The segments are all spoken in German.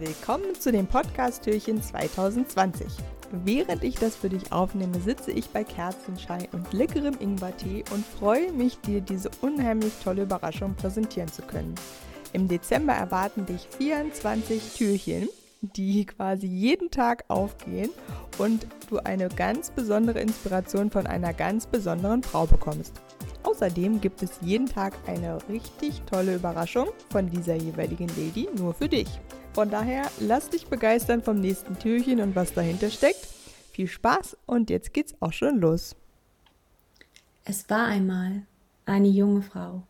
Willkommen zu dem Podcast-Türchen 2020. Während ich das für dich aufnehme, sitze ich bei Kerzenschein und leckerem Ingwertee und freue mich, dir diese unheimlich tolle Überraschung präsentieren zu können. Im Dezember erwarten dich 24 Türchen, die quasi jeden Tag aufgehen und du eine ganz besondere Inspiration von einer ganz besonderen Frau bekommst. Außerdem gibt es jeden Tag eine richtig tolle Überraschung von dieser jeweiligen Lady nur für dich. Von daher lass dich begeistern vom nächsten Türchen und was dahinter steckt. Viel Spaß und jetzt geht's auch schon los. Es war einmal eine junge Frau.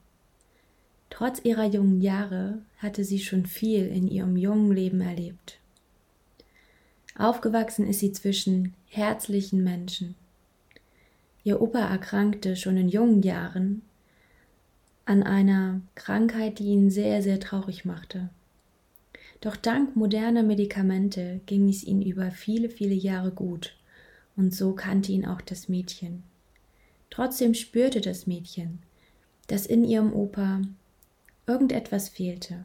Trotz ihrer jungen Jahre hatte sie schon viel in ihrem jungen Leben erlebt. Aufgewachsen ist sie zwischen herzlichen Menschen. Ihr Opa erkrankte schon in jungen Jahren an einer Krankheit, die ihn sehr, sehr traurig machte. Doch dank moderner Medikamente ging es ihm über viele, viele Jahre gut, und so kannte ihn auch das Mädchen. Trotzdem spürte das Mädchen, dass in ihrem Opa irgendetwas fehlte.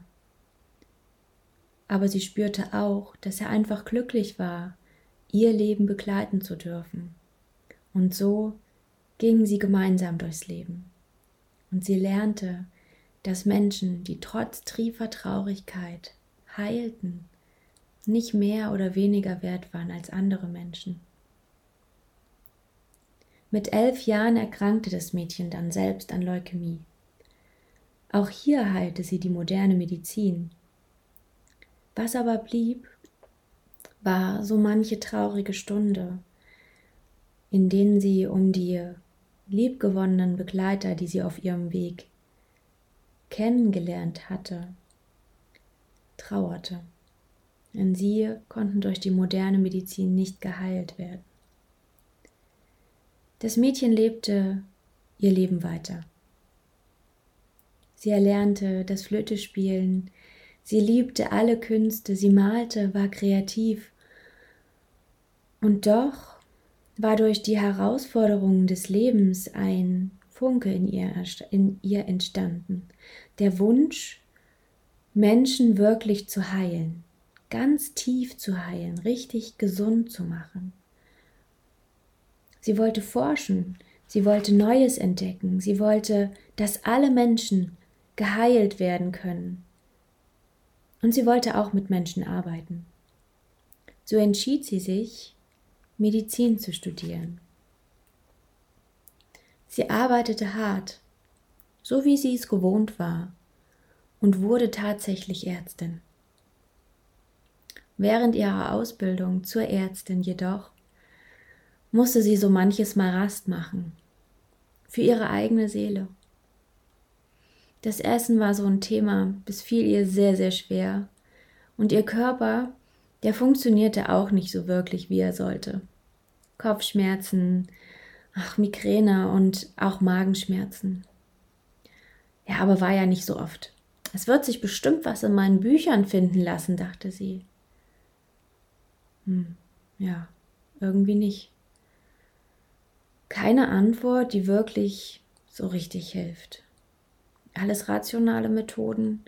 Aber sie spürte auch, dass er einfach glücklich war, ihr Leben begleiten zu dürfen. Und so gingen sie gemeinsam durchs Leben. Und sie lernte, dass Menschen, die trotz triefer Traurigkeit heilten, nicht mehr oder weniger wert waren als andere Menschen. Mit elf Jahren erkrankte das Mädchen dann selbst an Leukämie. Auch hier heilte sie die moderne Medizin. Was aber blieb, war so manche traurige Stunde, in denen sie um die liebgewonnenen Begleiter, die sie auf ihrem Weg kennengelernt hatte, trauerte. Denn sie konnten durch die moderne Medizin nicht geheilt werden. Das Mädchen lebte ihr Leben weiter. Sie erlernte das Flötespielen, sie liebte alle Künste, sie malte, war kreativ. Und doch war durch die Herausforderungen des Lebens ein Funke in ihr, in ihr entstanden. Der Wunsch, Menschen wirklich zu heilen, ganz tief zu heilen, richtig gesund zu machen. Sie wollte forschen, sie wollte Neues entdecken, sie wollte, dass alle Menschen geheilt werden können. Und sie wollte auch mit Menschen arbeiten. So entschied sie sich, Medizin zu studieren. Sie arbeitete hart, so wie sie es gewohnt war, und wurde tatsächlich Ärztin. Während ihrer Ausbildung zur Ärztin jedoch musste sie so manches Mal Rast machen, für ihre eigene Seele. Das Essen war so ein Thema, es fiel ihr sehr, sehr schwer, und ihr Körper der funktionierte auch nicht so wirklich, wie er sollte. Kopfschmerzen, ach, Migräne und auch Magenschmerzen. Ja, aber war ja nicht so oft. Es wird sich bestimmt was in meinen Büchern finden lassen, dachte sie. Hm, ja, irgendwie nicht. Keine Antwort, die wirklich so richtig hilft. Alles rationale Methoden,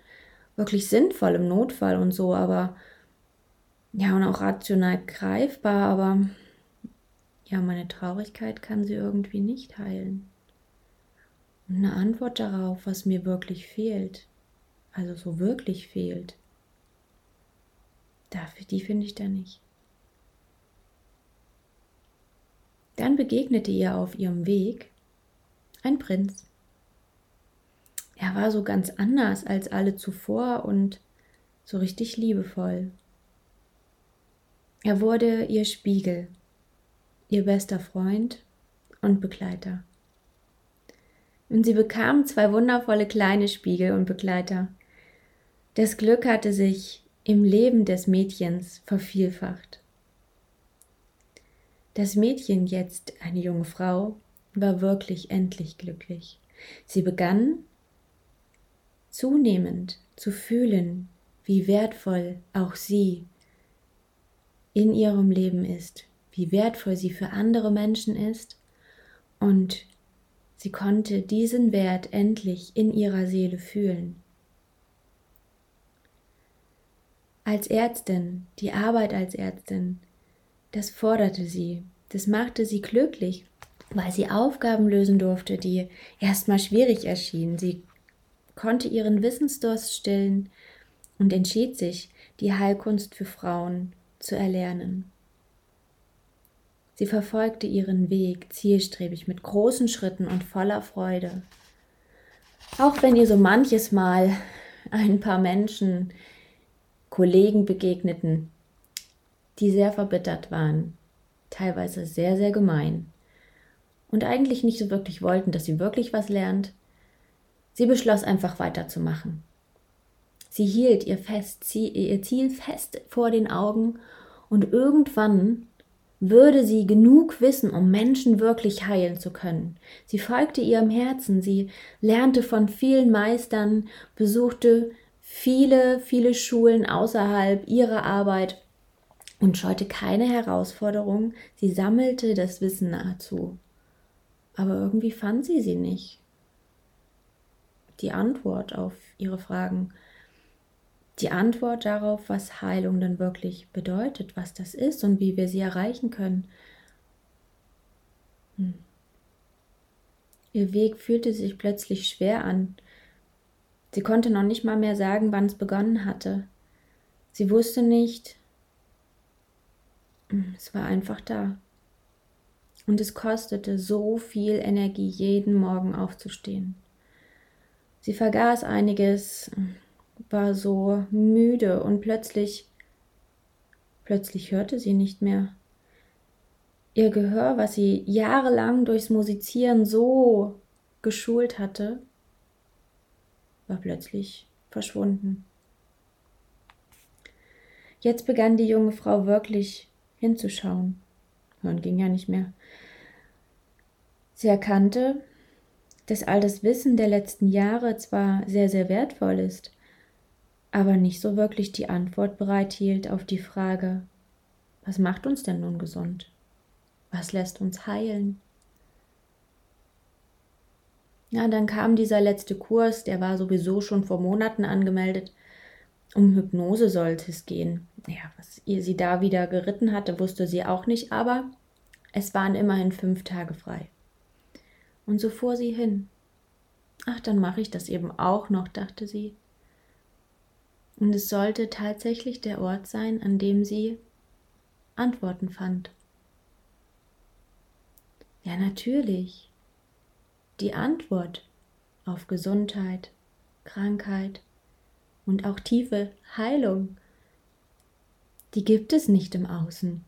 wirklich sinnvoll im Notfall und so, aber ja, und auch rational greifbar, aber ja, meine Traurigkeit kann sie irgendwie nicht heilen. Und eine Antwort darauf, was mir wirklich fehlt, also so wirklich fehlt, dafür, die finde ich da nicht. Dann begegnete ihr auf ihrem Weg ein Prinz. Er war so ganz anders als alle zuvor und so richtig liebevoll. Er wurde ihr Spiegel, ihr bester Freund und Begleiter. Und sie bekam zwei wundervolle kleine Spiegel und Begleiter. Das Glück hatte sich im Leben des Mädchens vervielfacht. Das Mädchen, jetzt eine junge Frau, war wirklich endlich glücklich. Sie begann zunehmend zu fühlen, wie wertvoll auch sie in ihrem Leben ist, wie wertvoll sie für andere Menschen ist und sie konnte diesen Wert endlich in ihrer Seele fühlen. Als Ärztin, die Arbeit als Ärztin, das forderte sie, das machte sie glücklich, weil sie Aufgaben lösen durfte, die erstmal schwierig erschienen. Sie konnte ihren Wissensdurst stillen und entschied sich, die Heilkunst für Frauen zu erlernen. Sie verfolgte ihren Weg zielstrebig mit großen Schritten und voller Freude. Auch wenn ihr so manches Mal ein paar Menschen, Kollegen begegneten, die sehr verbittert waren, teilweise sehr, sehr gemein und eigentlich nicht so wirklich wollten, dass sie wirklich was lernt, sie beschloss einfach weiterzumachen. Sie hielt ihr, fest, ihr Ziel fest vor den Augen und irgendwann würde sie genug wissen, um Menschen wirklich heilen zu können. Sie folgte ihrem Herzen, sie lernte von vielen Meistern, besuchte viele, viele Schulen außerhalb ihrer Arbeit und scheute keine Herausforderung, sie sammelte das Wissen nahezu. Aber irgendwie fand sie sie nicht. Die Antwort auf ihre Fragen die Antwort darauf, was Heilung denn wirklich bedeutet, was das ist und wie wir sie erreichen können. Hm. Ihr Weg fühlte sich plötzlich schwer an. Sie konnte noch nicht mal mehr sagen, wann es begonnen hatte. Sie wusste nicht. Hm, es war einfach da. Und es kostete so viel Energie, jeden Morgen aufzustehen. Sie vergaß einiges, war so müde und plötzlich, plötzlich hörte sie nicht mehr. Ihr Gehör, was sie jahrelang durchs Musizieren so geschult hatte, war plötzlich verschwunden. Jetzt begann die junge Frau wirklich hinzuschauen. Hören ging ja nicht mehr. Sie erkannte, dass all das Wissen der letzten Jahre zwar sehr, sehr wertvoll ist, aber nicht so wirklich die Antwort bereithielt auf die Frage, was macht uns denn nun gesund? Was lässt uns heilen? Ja, dann kam dieser letzte Kurs, der war sowieso schon vor Monaten angemeldet. Um Hypnose sollte es gehen. Ja, was ihr sie da wieder geritten hatte, wusste sie auch nicht, aber es waren immerhin fünf Tage frei. Und so fuhr sie hin. Ach, dann mache ich das eben auch noch, dachte sie. Und es sollte tatsächlich der Ort sein, an dem sie Antworten fand. Ja, natürlich. Die Antwort auf Gesundheit, Krankheit und auch tiefe Heilung, die gibt es nicht im Außen,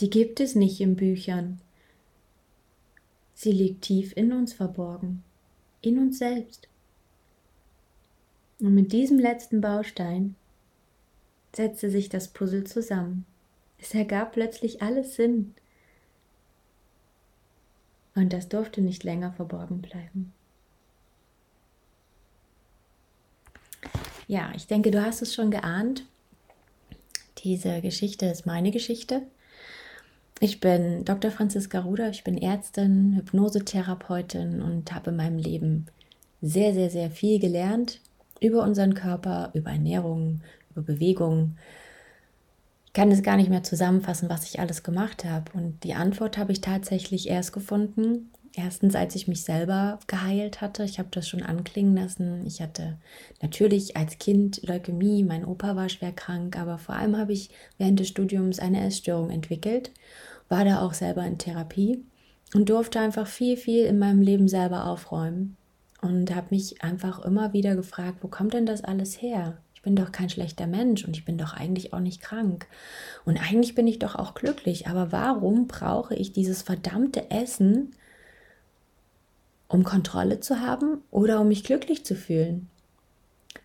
die gibt es nicht in Büchern. Sie liegt tief in uns verborgen, in uns selbst. Und mit diesem letzten Baustein setzte sich das Puzzle zusammen. Es ergab plötzlich alles Sinn. Und das durfte nicht länger verborgen bleiben. Ja, ich denke, du hast es schon geahnt. Diese Geschichte ist meine Geschichte. Ich bin Dr. Franziska Ruder, ich bin Ärztin, Hypnosetherapeutin und habe in meinem Leben sehr, sehr, sehr viel gelernt über unseren Körper, über Ernährung, über Bewegung. Ich kann es gar nicht mehr zusammenfassen, was ich alles gemacht habe. Und die Antwort habe ich tatsächlich erst gefunden. Erstens, als ich mich selber geheilt hatte. Ich habe das schon anklingen lassen. Ich hatte natürlich als Kind Leukämie, mein Opa war schwer krank, aber vor allem habe ich während des Studiums eine Essstörung entwickelt, war da auch selber in Therapie und durfte einfach viel, viel in meinem Leben selber aufräumen und habe mich einfach immer wieder gefragt, wo kommt denn das alles her? Bin doch kein schlechter Mensch und ich bin doch eigentlich auch nicht krank. Und eigentlich bin ich doch auch glücklich, aber warum brauche ich dieses verdammte Essen, um Kontrolle zu haben oder um mich glücklich zu fühlen?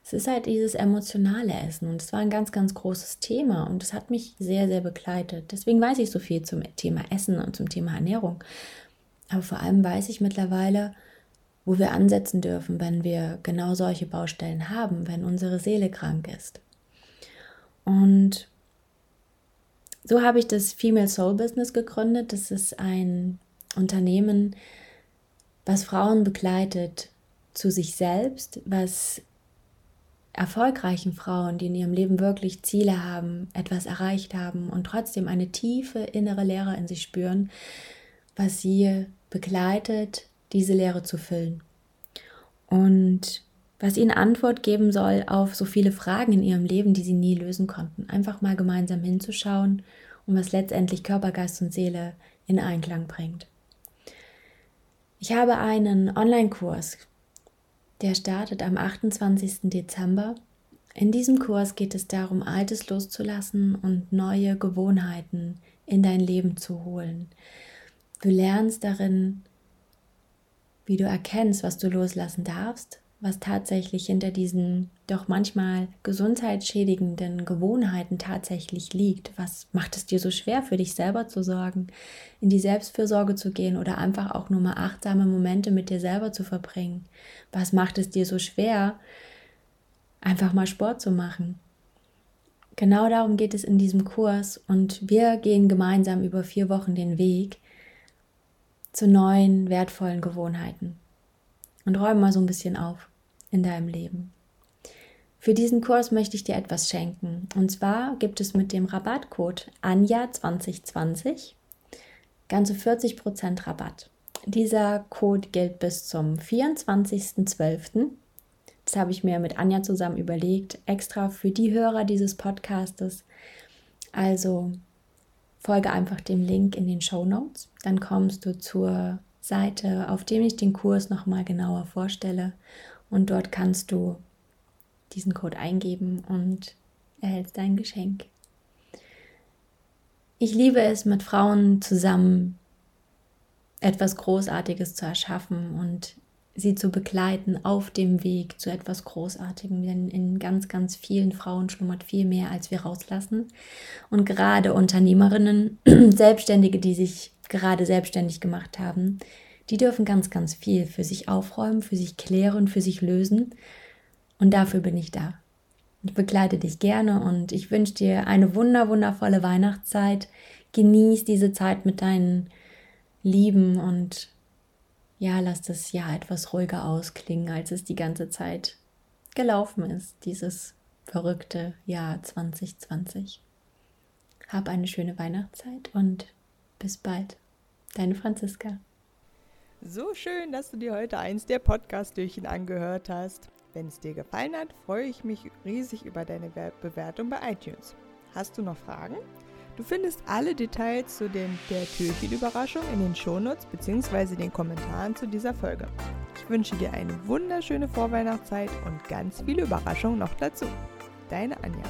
Es ist halt dieses emotionale Essen und es war ein ganz, ganz großes Thema und es hat mich sehr, sehr begleitet. Deswegen weiß ich so viel zum Thema Essen und zum Thema Ernährung. Aber vor allem weiß ich mittlerweile, wo wir ansetzen dürfen, wenn wir genau solche Baustellen haben, wenn unsere Seele krank ist. Und so habe ich das Female Soul Business gegründet. Das ist ein Unternehmen, was Frauen begleitet zu sich selbst, was erfolgreichen Frauen, die in ihrem Leben wirklich Ziele haben, etwas erreicht haben und trotzdem eine tiefe innere Leere in sich spüren, was sie begleitet, diese Leere zu füllen. Und was ihnen Antwort geben soll auf so viele Fragen in ihrem Leben, die sie nie lösen konnten. Einfach mal gemeinsam hinzuschauen und was letztendlich Körper, Geist und Seele in Einklang bringt. Ich habe einen Online-Kurs der startet am 28. Dezember. In diesem Kurs geht es darum, Altes loszulassen und neue Gewohnheiten in dein Leben zu holen. Du lernst darin, wie du erkennst, was du loslassen darfst, was tatsächlich hinter diesen doch manchmal gesundheitsschädigenden Gewohnheiten tatsächlich liegt. Was macht es dir so schwer, für dich selber zu sorgen, in die Selbstfürsorge zu gehen oder einfach auch nur mal achtsame Momente mit dir selber zu verbringen? Was macht es dir so schwer, einfach mal Sport zu machen? Genau darum geht es in diesem Kurs und wir gehen gemeinsam über vier Wochen den Weg zu neuen, wertvollen Gewohnheiten und räumen mal so ein bisschen auf in deinem Leben. Für diesen Kurs möchte ich dir etwas schenken. Und zwar gibt es mit dem Rabattcode ANJA2020 ganze 40% Rabatt. Dieser Code gilt bis zum 24.12. Das habe ich mir mit Anja zusammen überlegt, extra für die Hörer dieses Podcastes. Also folge einfach dem Link in den Show Notes. Dann kommst du zur Seite, auf dem ich den Kurs nochmal genauer vorstelle und dort kannst du diesen Code eingeben und erhältst dein Geschenk. Ich liebe es, mit Frauen zusammen etwas Großartiges zu erschaffen und sie zu begleiten auf dem Weg zu etwas Großartigem. Denn in ganz, ganz vielen Frauen schlummert viel mehr, als wir rauslassen. Und gerade Unternehmerinnen, Selbstständige, die sich gerade selbstständig gemacht haben, die dürfen ganz, ganz viel für sich aufräumen, für sich klären, für sich lösen. Und dafür bin ich da. Ich begleite dich gerne und ich wünsche dir eine wunder, wundervolle Weihnachtszeit. Genieß diese Zeit mit deinen Lieben und ja, lass das Jahr etwas ruhiger ausklingen, als es die ganze Zeit gelaufen ist, dieses verrückte Jahr 2020. Hab eine schöne Weihnachtszeit und bis bald. Deine Franziska. So schön, dass du dir heute eins der Podcast-Türchen angehört hast. Wenn es dir gefallen hat, freue ich mich riesig über deine Bewertung bei iTunes. Hast du noch Fragen? Du findest alle Details zu den, der Türchen-Überraschung in den Shownotes bzw. den Kommentaren zu dieser Folge. Ich wünsche dir eine wunderschöne Vorweihnachtszeit und ganz viele Überraschungen noch dazu. Deine Anja.